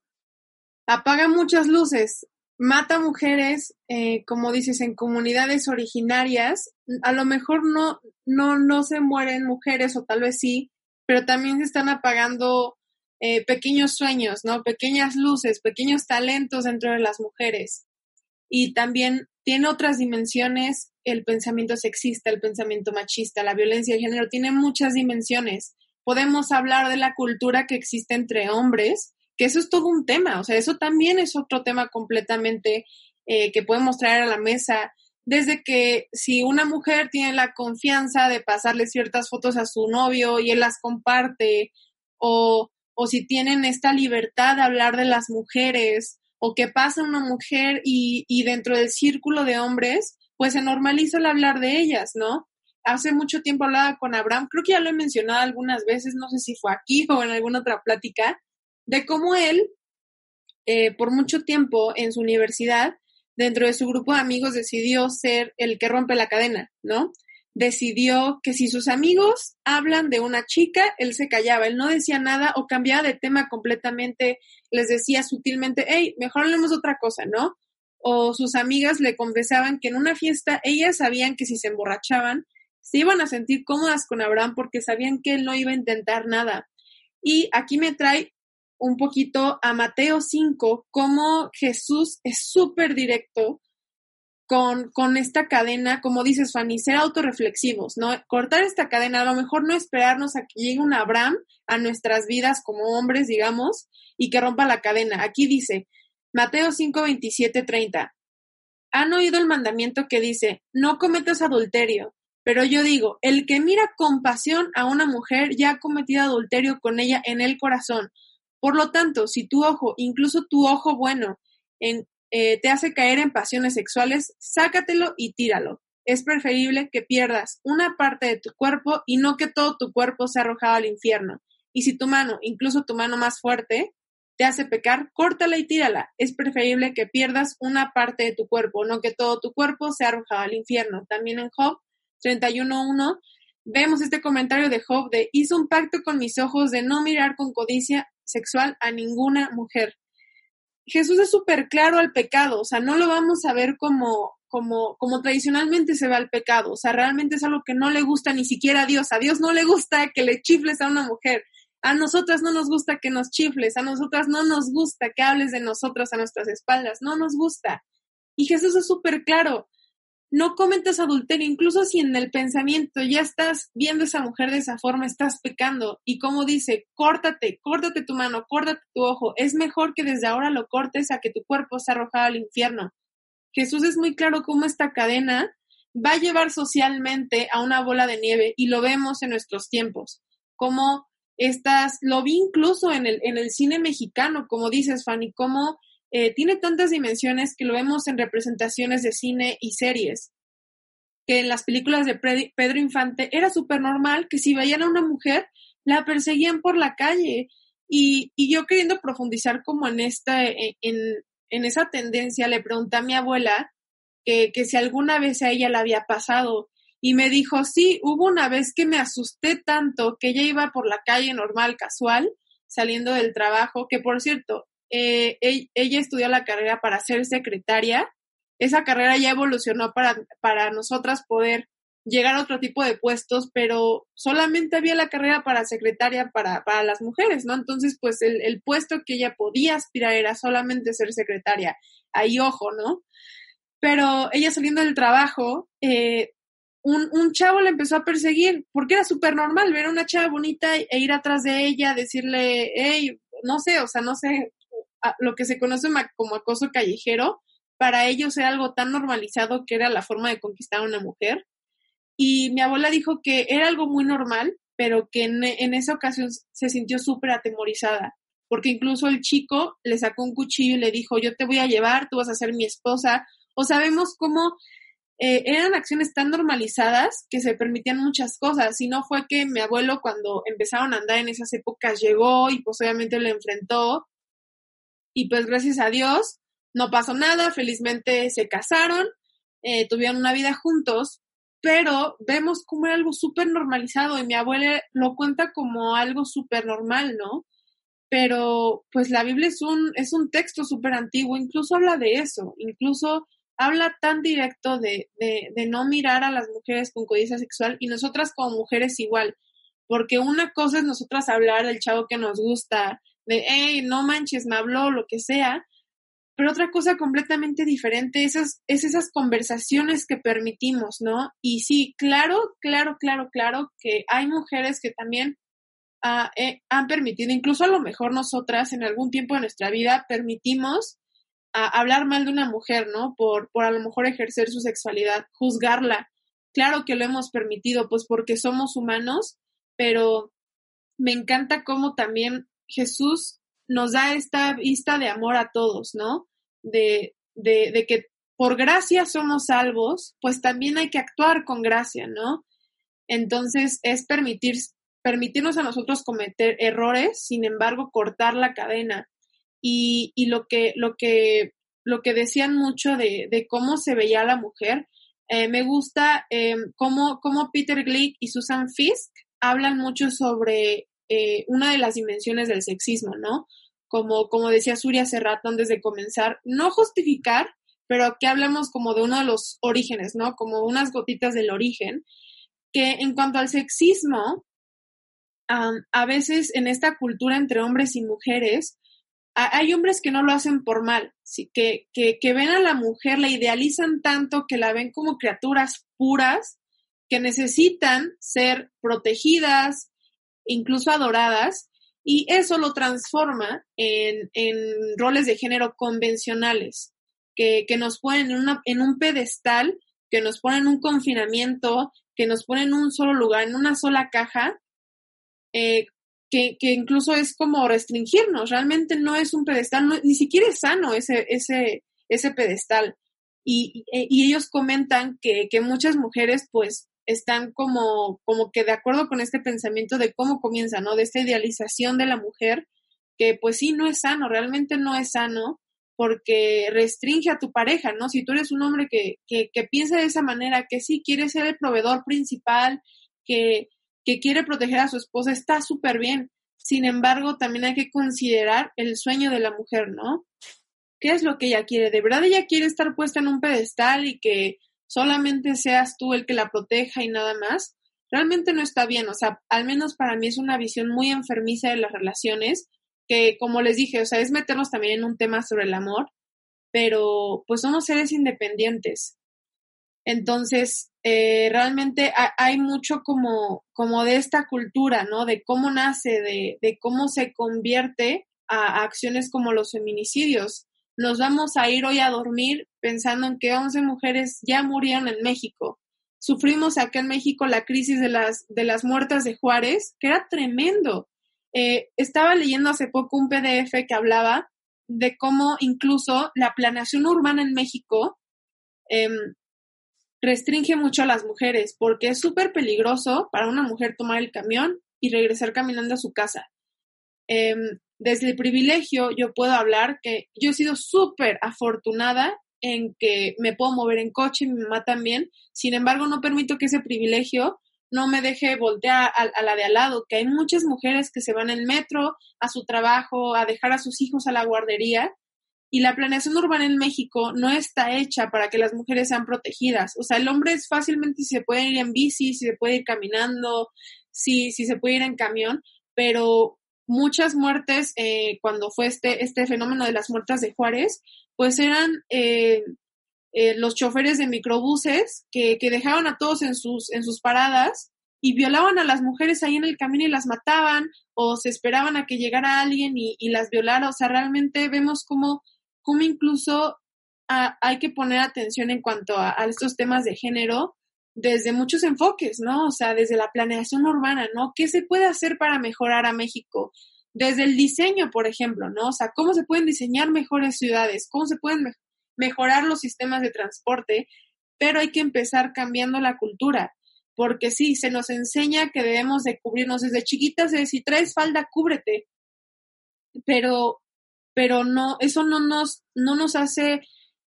apaga muchas luces, mata mujeres, eh, como dices, en comunidades originarias. A lo mejor no, no, no se mueren mujeres, o tal vez sí, pero también se están apagando eh, pequeños sueños, ¿no? Pequeñas luces, pequeños talentos dentro de las mujeres. Y también tiene otras dimensiones el pensamiento sexista, el pensamiento machista, la violencia de género, tiene muchas dimensiones. Podemos hablar de la cultura que existe entre hombres, que eso es todo un tema, o sea, eso también es otro tema completamente eh, que podemos traer a la mesa, desde que si una mujer tiene la confianza de pasarle ciertas fotos a su novio y él las comparte, o o si tienen esta libertad de hablar de las mujeres, o que pasa una mujer y, y dentro del círculo de hombres, pues se normaliza el hablar de ellas, ¿no? Hace mucho tiempo hablaba con Abraham, creo que ya lo he mencionado algunas veces, no sé si fue aquí o en alguna otra plática, de cómo él, eh, por mucho tiempo en su universidad, dentro de su grupo de amigos, decidió ser el que rompe la cadena, ¿no? decidió que si sus amigos hablan de una chica, él se callaba, él no decía nada o cambiaba de tema completamente, les decía sutilmente, hey, mejor hablemos otra cosa, ¿no? O sus amigas le confesaban que en una fiesta ellas sabían que si se emborrachaban, se iban a sentir cómodas con Abraham porque sabían que él no iba a intentar nada. Y aquí me trae un poquito a Mateo 5, cómo Jesús es súper directo con, con esta cadena, como dices, Fanny, ser autorreflexivos, ¿no? Cortar esta cadena, a lo mejor no esperarnos a que llegue un Abraham a nuestras vidas como hombres, digamos, y que rompa la cadena. Aquí dice, Mateo 5, 27, 30. Han oído el mandamiento que dice, no cometas adulterio. Pero yo digo, el que mira con pasión a una mujer ya ha cometido adulterio con ella en el corazón. Por lo tanto, si tu ojo, incluso tu ojo bueno, en, eh, te hace caer en pasiones sexuales, sácatelo y tíralo. Es preferible que pierdas una parte de tu cuerpo y no que todo tu cuerpo sea arrojado al infierno. Y si tu mano, incluso tu mano más fuerte, te hace pecar, córtala y tírala. Es preferible que pierdas una parte de tu cuerpo, no que todo tu cuerpo sea arrojado al infierno. También en Job 31.1 vemos este comentario de Job de hizo un pacto con mis ojos de no mirar con codicia sexual a ninguna mujer. Jesús es súper claro al pecado, o sea, no lo vamos a ver como, como, como tradicionalmente se ve al pecado, o sea, realmente es algo que no le gusta ni siquiera a Dios, a Dios no le gusta que le chifles a una mujer, a nosotras no nos gusta que nos chifles, a nosotras no nos gusta que hables de nosotras a nuestras espaldas, no nos gusta. Y Jesús es súper claro, no cometas adulterio, incluso si en el pensamiento ya estás viendo a esa mujer de esa forma, estás pecando. Y como dice, córtate, córtate tu mano, córtate tu ojo. Es mejor que desde ahora lo cortes a que tu cuerpo sea arrojado al infierno. Jesús es muy claro cómo esta cadena va a llevar socialmente a una bola de nieve y lo vemos en nuestros tiempos. Como estas, lo vi incluso en el, en el cine mexicano, como dices, Fanny, cómo eh, tiene tantas dimensiones que lo vemos en representaciones de cine y series. Que en las películas de Pedro Infante era súper normal que si veían a una mujer, la perseguían por la calle. Y, y yo queriendo profundizar como en esta, e, en, en, esa tendencia, le pregunté a mi abuela que, que si alguna vez a ella la había pasado. y me dijo, sí, hubo una vez que me asusté tanto que ella iba por la calle normal, casual, saliendo del trabajo, que por cierto, eh, ella estudió la carrera para ser secretaria. Esa carrera ya evolucionó para, para nosotras poder llegar a otro tipo de puestos, pero solamente había la carrera para secretaria para, para las mujeres, ¿no? Entonces, pues el, el, puesto que ella podía aspirar era solamente ser secretaria. Ahí, ojo, ¿no? Pero ella saliendo del trabajo, eh, un, un, chavo le empezó a perseguir, porque era súper normal ver a una chava bonita e ir atrás de ella, decirle, hey, no sé, o sea, no sé, lo que se conoce como acoso callejero, para ellos era algo tan normalizado que era la forma de conquistar a una mujer. Y mi abuela dijo que era algo muy normal, pero que en, en esa ocasión se sintió súper atemorizada, porque incluso el chico le sacó un cuchillo y le dijo, yo te voy a llevar, tú vas a ser mi esposa. O sabemos cómo eh, eran acciones tan normalizadas que se permitían muchas cosas. Y no fue que mi abuelo cuando empezaron a andar en esas épocas llegó y pues obviamente lo enfrentó. Y pues gracias a Dios no pasó nada, felizmente se casaron, eh, tuvieron una vida juntos, pero vemos como era algo súper normalizado y mi abuela lo cuenta como algo súper normal, ¿no? Pero pues la Biblia es un, es un texto súper antiguo, incluso habla de eso, incluso habla tan directo de, de, de no mirar a las mujeres con codicia sexual y nosotras como mujeres igual, porque una cosa es nosotras hablar del chavo que nos gusta, de, hey, no manches, me habló, lo que sea, pero otra cosa completamente diferente es, es esas conversaciones que permitimos, ¿no? Y sí, claro, claro, claro, claro que hay mujeres que también ah, eh, han permitido, incluso a lo mejor nosotras en algún tiempo de nuestra vida permitimos ah, hablar mal de una mujer, ¿no? Por, por a lo mejor ejercer su sexualidad, juzgarla. Claro que lo hemos permitido, pues porque somos humanos, pero me encanta cómo también Jesús nos da esta vista de amor a todos, ¿no? De, de, que por gracia somos salvos, pues también hay que actuar con gracia, ¿no? Entonces es permitir, permitirnos a nosotros cometer errores, sin embargo, cortar la cadena. Y, y lo que, lo que, lo que decían mucho de, de cómo se veía la mujer, eh, me gusta eh, cómo, cómo Peter Glick y Susan Fisk hablan mucho sobre eh, una de las dimensiones del sexismo, ¿no? Como, como decía Suri hace rato antes de comenzar, no justificar, pero que hablamos como de uno de los orígenes, ¿no? Como unas gotitas del origen, que en cuanto al sexismo, a veces en esta cultura entre hombres y mujeres, hay hombres que no lo hacen por mal, que, que, que ven a la mujer, la idealizan tanto que la ven como criaturas puras, que necesitan ser protegidas, incluso adoradas, y eso lo transforma en, en roles de género convencionales, que, que nos ponen en, una, en un pedestal, que nos ponen en un confinamiento, que nos ponen en un solo lugar, en una sola caja, eh, que, que, incluso es como restringirnos, realmente no es un pedestal, ni siquiera es sano ese, ese, ese pedestal. Y, y, ellos comentan que, que muchas mujeres pues están como, como que de acuerdo con este pensamiento de cómo comienza, ¿no? De esta idealización de la mujer, que pues sí, no es sano, realmente no es sano, porque restringe a tu pareja, ¿no? Si tú eres un hombre que, que, que piensa de esa manera, que sí quiere ser el proveedor principal, que, que quiere proteger a su esposa, está súper bien. Sin embargo, también hay que considerar el sueño de la mujer, ¿no? ¿Qué es lo que ella quiere? ¿De verdad ella quiere estar puesta en un pedestal y que solamente seas tú el que la proteja y nada más, realmente no está bien. O sea, al menos para mí es una visión muy enfermiza de las relaciones, que como les dije, o sea, es meternos también en un tema sobre el amor, pero pues somos seres independientes. Entonces, eh, realmente hay mucho como, como de esta cultura, ¿no? De cómo nace, de, de cómo se convierte a acciones como los feminicidios nos vamos a ir hoy a dormir pensando en que 11 mujeres ya murieron en México. Sufrimos acá en México la crisis de las, de las muertas de Juárez, que era tremendo. Eh, estaba leyendo hace poco un PDF que hablaba de cómo incluso la planeación urbana en México eh, restringe mucho a las mujeres porque es súper peligroso para una mujer tomar el camión y regresar caminando a su casa. Eh, desde el privilegio yo puedo hablar que yo he sido súper afortunada en que me puedo mover en coche, mi mamá también. Sin embargo, no permito que ese privilegio no me deje voltear a, la de al lado, que hay muchas mujeres que se van en metro a su trabajo, a dejar a sus hijos a la guardería, y la planeación urbana en México no está hecha para que las mujeres sean protegidas. O sea, el hombre es fácilmente si se puede ir en bici, si se puede ir caminando, si, si se puede ir en camión, pero muchas muertes eh, cuando fue este, este fenómeno de las muertas de Juárez, pues eran eh, eh, los choferes de microbuses que, que, dejaban a todos en sus, en sus paradas y violaban a las mujeres ahí en el camino y las mataban o se esperaban a que llegara alguien y, las violara. O sea, realmente vemos cómo, cómo incluso hay que poner atención en cuanto a, estos temas de género desde muchos enfoques, ¿no? O sea, desde la planeación urbana, ¿no? ¿Qué se puede hacer para mejorar a México? Desde el diseño, por ejemplo, ¿no? O sea, ¿cómo se pueden diseñar mejores ciudades? ¿Cómo se pueden mejorar los sistemas de transporte, pero hay que empezar cambiando la cultura, porque sí, se nos enseña que debemos de cubrirnos desde chiquitas, de si traes falda, cúbrete, pero, pero no, eso no nos, no nos hace,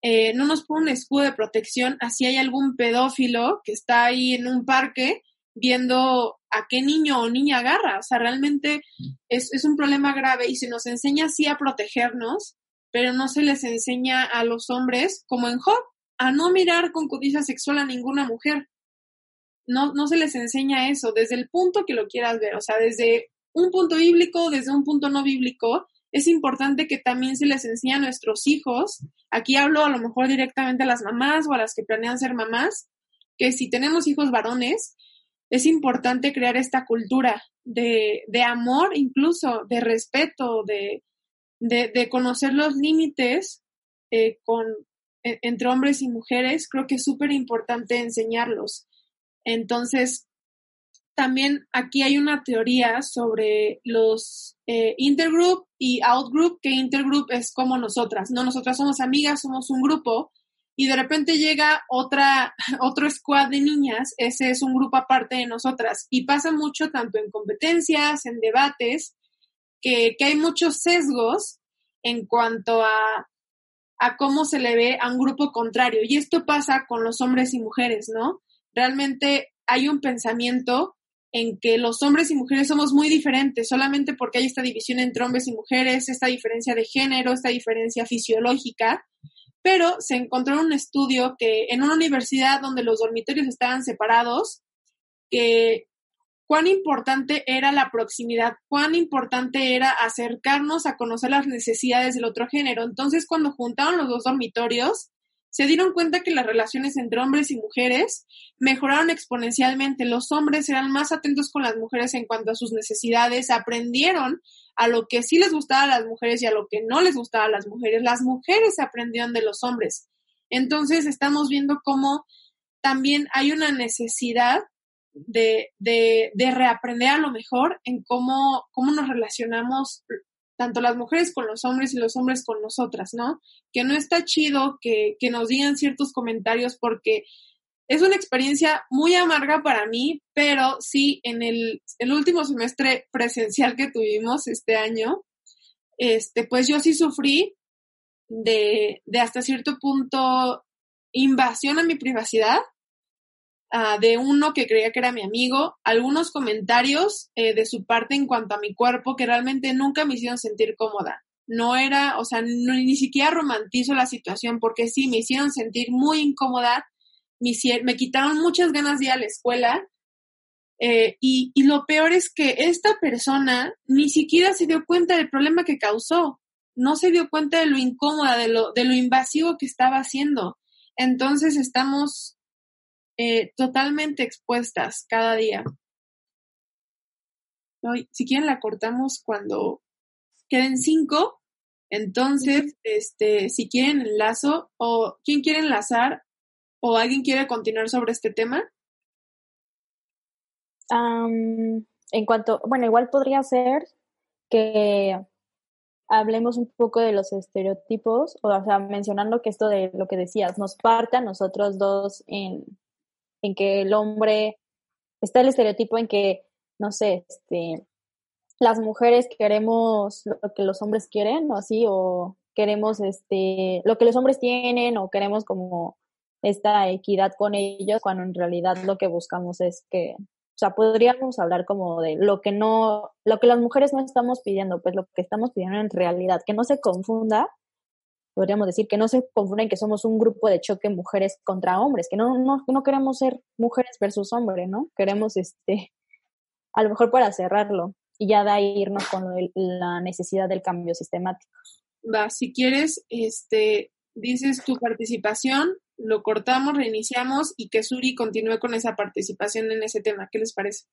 eh, no nos pone un escudo de protección, así hay algún pedófilo que está ahí en un parque viendo a qué niño o niña agarra, o sea, realmente es, es un problema grave y se nos enseña así a protegernos, pero no se les enseña a los hombres, como en Job, a no mirar con codicia sexual a ninguna mujer. No, no se les enseña eso desde el punto que lo quieras ver, o sea, desde un punto bíblico, desde un punto no bíblico, es importante que también se les enseñe a nuestros hijos, aquí hablo a lo mejor directamente a las mamás o a las que planean ser mamás, que si tenemos hijos varones, es importante crear esta cultura de, de amor, incluso de respeto, de, de, conocer los límites eh, e, entre hombres y mujeres, creo que es súper importante enseñarlos. Entonces, también aquí hay una teoría sobre los eh, intergroup y outgroup, que intergroup es como nosotras, ¿no? Nosotras somos amigas, somos un grupo, y de repente llega otra, otro squad de niñas, ese es un grupo aparte de nosotras, y pasa mucho tanto en competencias, en debates, que, hay muchos sesgos en cuanto a, a cómo se le ve a un grupo contrario. Y esto pasa con los hombres y mujeres, ¿no? Realmente hay un pensamiento en que los hombres y mujeres somos muy diferentes, solamente porque hay esta división entre hombres y mujeres, esta diferencia de género, esta diferencia fisiológica, pero se encontró un estudio que en una universidad donde los dormitorios estaban separados, que cuán importante era la proximidad, cuán importante era acercarnos a conocer las necesidades del otro género. Entonces, cuando juntaron los dos dormitorios, se dieron cuenta que las relaciones entre hombres y mujeres mejoraron exponencialmente. Los hombres eran más atentos con las mujeres en cuanto a sus necesidades, aprendieron a lo que sí les gustaba a las mujeres y a lo que no les gustaba a las mujeres. Las mujeres aprendieron de los hombres. Entonces, estamos viendo cómo también hay una necesidad de, de, de, reaprender a lo mejor en cómo, cómo nos relacionamos tanto las mujeres con los hombres y los hombres con nosotras, ¿no? Que no está chido que, que nos digan ciertos comentarios porque es una experiencia muy amarga para mí, pero sí, en el, el último semestre presencial que tuvimos este año, este, pues yo sí sufrí de, de hasta cierto punto invasión a mi privacidad Ah, de uno que creía que era mi amigo, algunos comentarios eh, de su parte en cuanto a mi cuerpo que realmente nunca me hicieron sentir cómoda. No era, o sea, ni siquiera romantizo la situación porque sí, me hicieron sentir muy incómoda, me, me quitaron muchas ganas de ir a la escuela. Eh, y, y lo peor es que esta persona ni siquiera se dio cuenta del problema que causó, no se dio cuenta de lo incómoda, de lo, de lo invasivo que estaba haciendo. Entonces estamos eh, totalmente expuestas cada día. si quieren la cortamos cuando queden cinco. Entonces, este, si quieren enlazo o quién quiere enlazar o alguien quiere continuar sobre este tema. en cuanto, bueno, igual podría ser que hablemos un poco de los estereotipos, o sea, mencionando que esto de lo que decías, nos parte a nosotros dos en, en que el hombre, está el estereotipo en que, no sé, este, las mujeres queremos lo que los hombres quieren, o así, o queremos este, lo que los hombres tienen o queremos como esta equidad con ellos, cuando en realidad lo que buscamos es que, o sea, podríamos hablar como de lo que no, lo que las mujeres no estamos pidiendo, pues lo que estamos pidiendo en realidad, que no se confunda, podríamos decir que no se confunden que somos un grupo de choque mujeres contra hombres, que no, no, no queremos ser mujeres versus hombres, ¿no? Queremos, este, a lo mejor para cerrarlo y ya de ahí irnos con la necesidad del cambio sistemático. Va, si quieres, este, dices tu participación, lo cortamos, reiniciamos y que Suri continúe con esa participación en ese tema. ¿Qué les parece?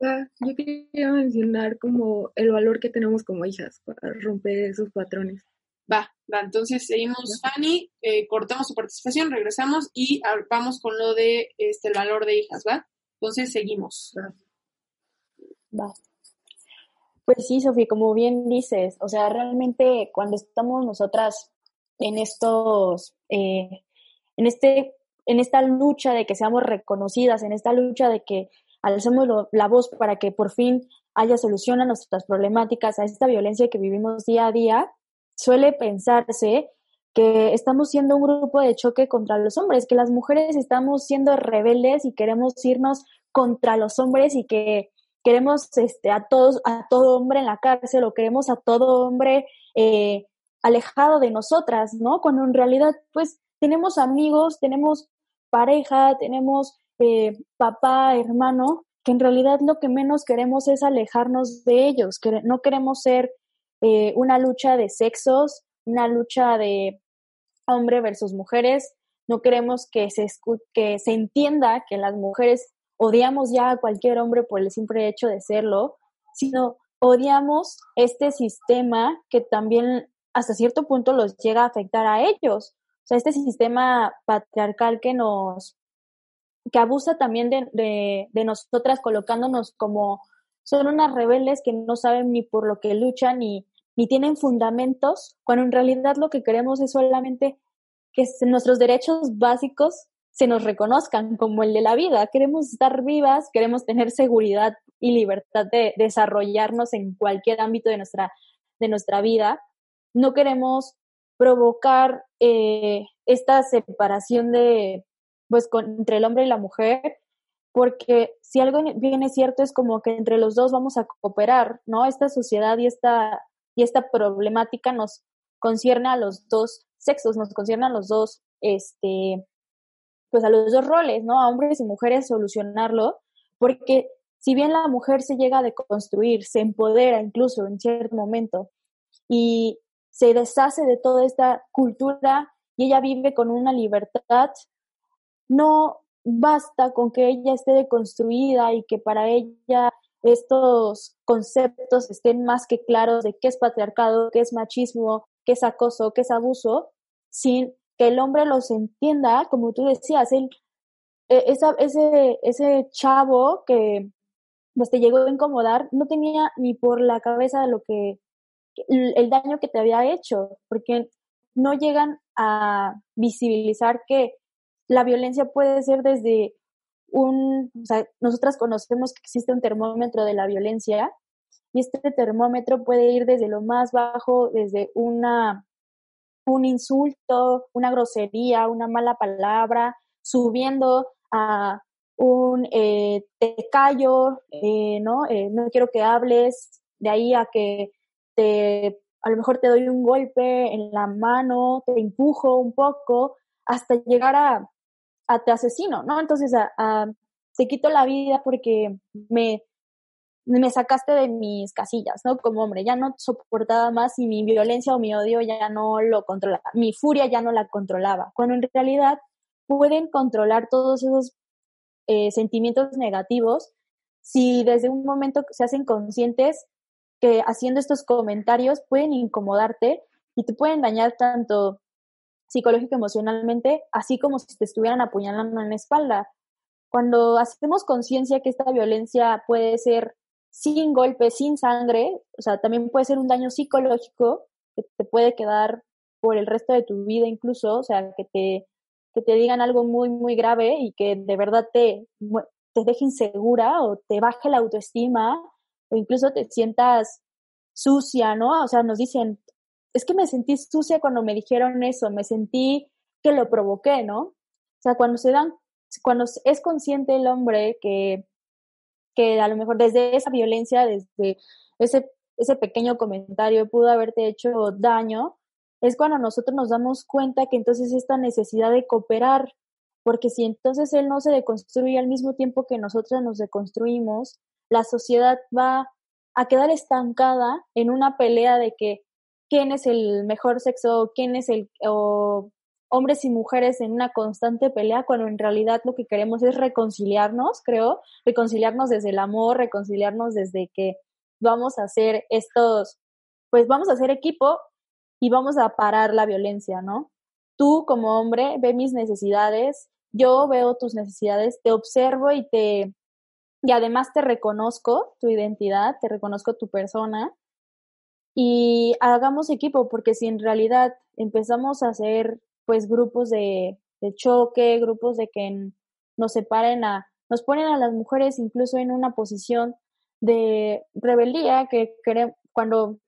yo quería mencionar como el valor que tenemos como hijas para romper esos patrones. Va, va, entonces seguimos, Fanny, eh, cortamos su participación, regresamos y vamos con lo de este el valor de hijas, ¿va? Entonces seguimos. Va. Pues sí, Sofía, como bien dices, o sea, realmente cuando estamos nosotras en estos, eh, en este, en esta lucha de que seamos reconocidas, en esta lucha de que alcemos la voz para que por fin haya solución a nuestras problemáticas, a esta violencia que vivimos día a día, suele pensarse que estamos siendo un grupo de choque contra los hombres, que las mujeres estamos siendo rebeldes y queremos irnos contra los hombres y que queremos este, a todos, a todo hombre en la cárcel o queremos a todo hombre eh, alejado de nosotras, ¿no? Cuando en realidad, pues, tenemos amigos, tenemos pareja, tenemos eh, papá, hermano, que en realidad lo que menos queremos es alejarnos de ellos, que no queremos ser eh, una lucha de sexos, una lucha de hombre versus mujeres, no queremos que se, que se entienda que las mujeres odiamos ya a cualquier hombre por el simple hecho de serlo, sino odiamos este sistema que también hasta cierto punto los llega a afectar a ellos. O sea, este sistema patriarcal que nos, que abusa también de, de, nosotras colocándonos como son unas rebeldes que no saben ni por lo que luchan ni, ni tienen fundamentos, cuando en realidad lo que queremos es solamente que nuestros derechos básicos se nos reconozcan como el de la vida. Queremos estar vivas, queremos tener seguridad y libertad de desarrollarnos en cualquier ámbito de nuestra, de nuestra vida. No queremos provocar eh, esta separación de, pues, entre el hombre y la mujer, porque si algo viene cierto es como que entre los dos vamos a cooperar, ¿no? Esta sociedad y esta, y esta problemática nos concierne a los dos sexos, nos concierne a los dos, este, pues a los dos roles, ¿no? A hombres y mujeres solucionarlo, porque si bien la mujer se llega a deconstruir, se empodera incluso en cierto momento y se deshace de toda esta cultura y ella vive con una libertad, no basta con que ella esté deconstruida y que para ella estos conceptos estén más que claros de qué es patriarcado, qué es machismo, qué es acoso, qué es abuso, sin que el hombre los entienda, como tú decías, él, e, ese, ese chavo que pues, te llegó a incomodar, no tenía ni por la cabeza lo que, el daño que te había hecho, porque no llegan a visibilizar que la violencia puede ser desde un, o sea, nosotras conocemos que existe un termómetro de la violencia y este termómetro puede ir desde lo más bajo, desde una un insulto, una grosería, una mala palabra, subiendo a un eh, te callo, eh, ¿no? Eh, no quiero que hables, de ahí a que te, a lo mejor te doy un golpe en la mano, te empujo un poco, hasta llegar a, te asesino, ¿no? Entonces, te quito la vida porque me, me sacaste de mis casillas, ¿no? Como hombre, ya no soportaba más y mi violencia o mi odio ya no lo controlaba, mi furia ya no la controlaba, cuando en realidad pueden controlar todos esos eh, sentimientos negativos si desde un momento se hacen conscientes que haciendo estos comentarios pueden incomodarte y te pueden dañar tanto psicológico emocionalmente, así como si te estuvieran apuñalando en la espalda. Cuando hacemos conciencia que esta violencia puede ser sin golpe, sin sangre, o sea, también puede ser un daño psicológico que te puede quedar por el resto de tu vida incluso, o sea, que te, que te digan algo muy, muy grave y que de verdad te, te deje insegura o te baje la autoestima o incluso te sientas sucia, ¿no? O sea, nos dicen, es que me sentí sucia cuando me dijeron eso, me sentí que lo provoqué, ¿no? O sea, cuando se dan, cuando es consciente el hombre que, que a lo mejor desde esa violencia, desde ese, ese pequeño comentario pudo haberte hecho daño, es cuando nosotros nos damos cuenta que entonces esta necesidad de cooperar, porque si entonces él no se deconstruye al mismo tiempo que nosotros nos deconstruimos, la sociedad va a quedar estancada en una pelea de que quién es el mejor sexo, quién es el, o hombres y mujeres en una constante pelea, cuando en realidad lo que queremos es reconciliarnos, creo, reconciliarnos desde el amor, reconciliarnos desde que vamos a hacer estos, pues vamos a hacer equipo y vamos a parar la violencia, ¿no? Tú como hombre ve mis necesidades, yo veo tus necesidades, te observo y te y además te reconozco tu identidad, te reconozco tu persona y hagamos equipo porque si en realidad empezamos a hacer pues grupos de, choque, grupos de que nos separen a, nos ponen a las mujeres incluso en una posición de rebeldía que cuando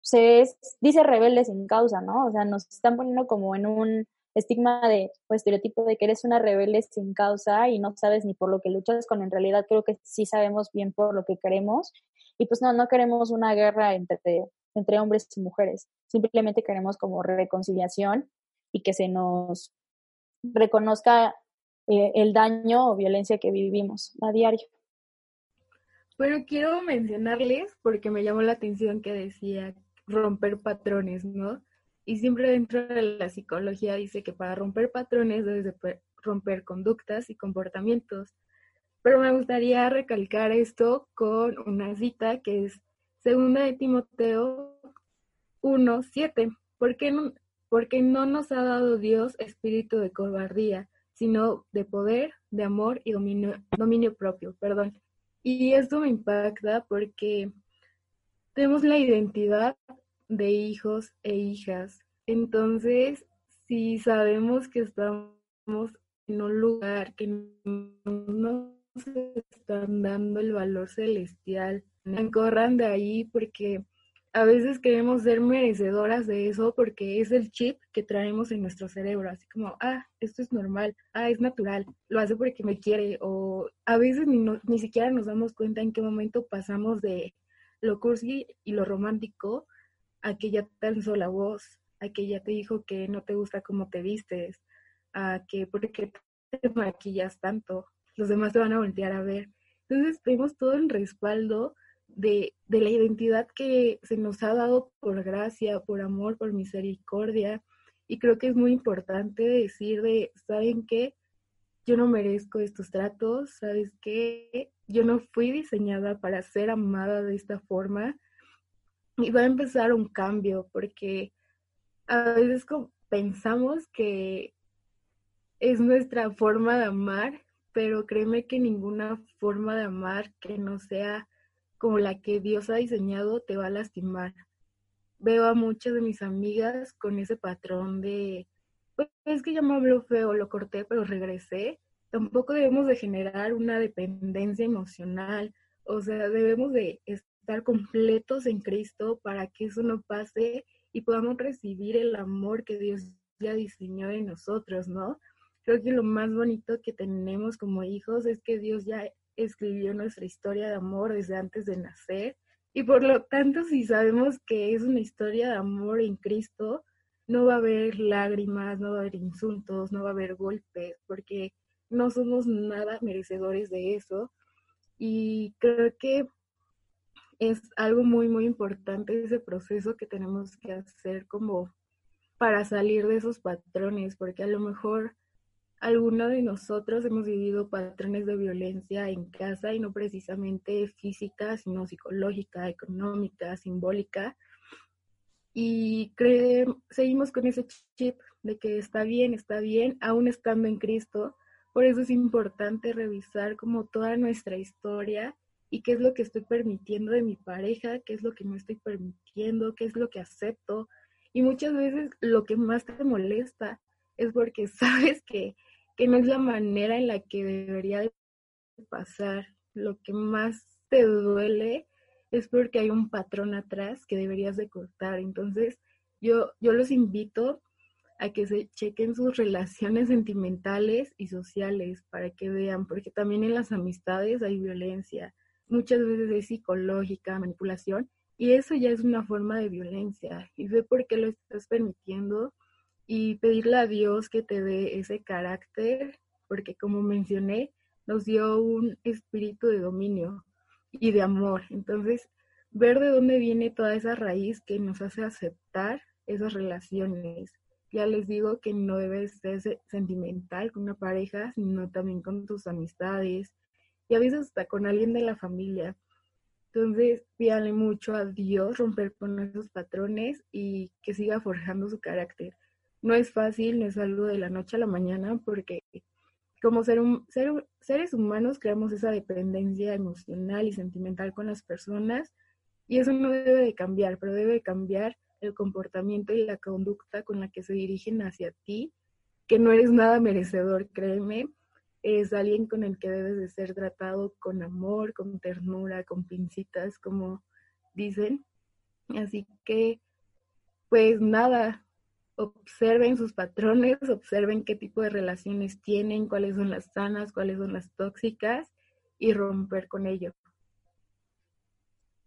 se dice rebeldes sin causa, ¿no? O sea, nos están poniendo como en un estigma de o estereotipo de que eres una rebelde sin causa y no sabes ni por lo que luchas, cuando en realidad creo que sí sabemos bien por lo que queremos. Y pues no, no queremos una guerra entre, entre hombres y mujeres, simplemente queremos como reconciliación y que se nos reconozca eh, el daño o violencia que vivimos a diario. Bueno, quiero mencionarles, porque me llamó la atención que decía romper patrones, ¿no? Y siempre dentro de la psicología dice que para romper patrones debes de romper conductas y comportamientos. Pero me gustaría recalcar esto con una cita que es segunda de Timoteo 1.7. ¿Por qué no, porque no nos ha dado Dios espíritu de cobardía, sino de poder, de amor y dominio, propio, perdón. Y esto me impacta porque tenemos la identidad de hijos e hijas. Entonces, si sabemos que estamos en un lugar que no están dando el valor celestial, corran de ahí porque a veces queremos ser merecedoras de eso porque es el chip que traemos en nuestro cerebro, así como, ah, esto es normal, ah, es natural, lo hace porque me quiere, o a veces ni, ni siquiera nos damos cuenta en qué momento pasamos de lo cursi y lo romántico a que ya te alzó la voz, a que ya te dijo que no te gusta cómo te vistes, a que porque te maquillas tanto, los demás te van a voltear a ver. Entonces tenemos todo el respaldo de, de la identidad que se nos ha dado por gracia, por amor, por misericordia. Y creo que es muy importante decir de, ¿saben qué? Yo no merezco estos tratos, ¿sabes qué? Yo no fui diseñada para ser amada de esta forma. Y va a empezar un cambio, porque a veces pensamos que es nuestra forma de amar, pero créeme que ninguna forma de amar que no sea como la que Dios ha diseñado te va a lastimar. Veo a muchas de mis amigas con ese patrón de, pues es que ya me habló feo, lo corté, pero regresé. Tampoco debemos de generar una dependencia emocional, o sea, debemos de estar completos en Cristo para que eso no pase y podamos recibir el amor que Dios ya diseñó en nosotros, ¿no? Creo que lo más bonito que tenemos como hijos es que Dios ya escribió nuestra historia de amor desde antes de nacer. Y por lo tanto, si sabemos que es una historia de amor en Cristo, no va a haber lágrimas, no va a haber insultos, no va a haber golpes, porque no somos nada merecedores de eso. Y creo que es algo muy, muy importante ese proceso que tenemos que hacer como para salir de esos patrones, porque a lo mejor algunos de nosotros hemos vivido patrones de violencia en casa y no precisamente física, sino psicológica, económica, simbólica. Y seguimos con ese chip de que está bien, está bien, aún estando en Cristo. Por eso es importante revisar como toda nuestra historia y qué es lo que estoy permitiendo de mi pareja, qué es lo que no estoy permitiendo, qué es lo que acepto. Y muchas veces lo que más te molesta es porque sabes que que no es la manera en la que debería de pasar. Lo que más te duele es porque hay un patrón atrás que deberías de cortar. Entonces, yo, yo los invito a que se chequen sus relaciones sentimentales y sociales para que vean, porque también en las amistades hay violencia, muchas veces es psicológica, manipulación, y eso ya es una forma de violencia. Y ve por qué lo estás permitiendo y pedirle a Dios que te dé ese carácter, porque como mencioné, nos dio un espíritu de dominio y de amor. Entonces, ver de dónde viene toda esa raíz que nos hace aceptar esas relaciones. Ya les digo que no debes ser sentimental con una pareja, sino también con tus amistades y a veces hasta con alguien de la familia. Entonces, pídale mucho a Dios romper con esos patrones y que siga forjando su carácter. No es fácil, no es algo de la noche a la mañana, porque como ser, seres humanos creamos esa dependencia emocional y sentimental con las personas y eso no debe de cambiar, pero debe de cambiar el comportamiento y la conducta con la que se dirigen hacia ti, que no eres nada merecedor, créeme, es alguien con el que debes de ser tratado con amor, con ternura, con pincitas, como dicen. Así que, pues nada, observen sus patrones, observen qué tipo de relaciones tienen, cuáles son las sanas, cuáles son las tóxicas y romper con ello.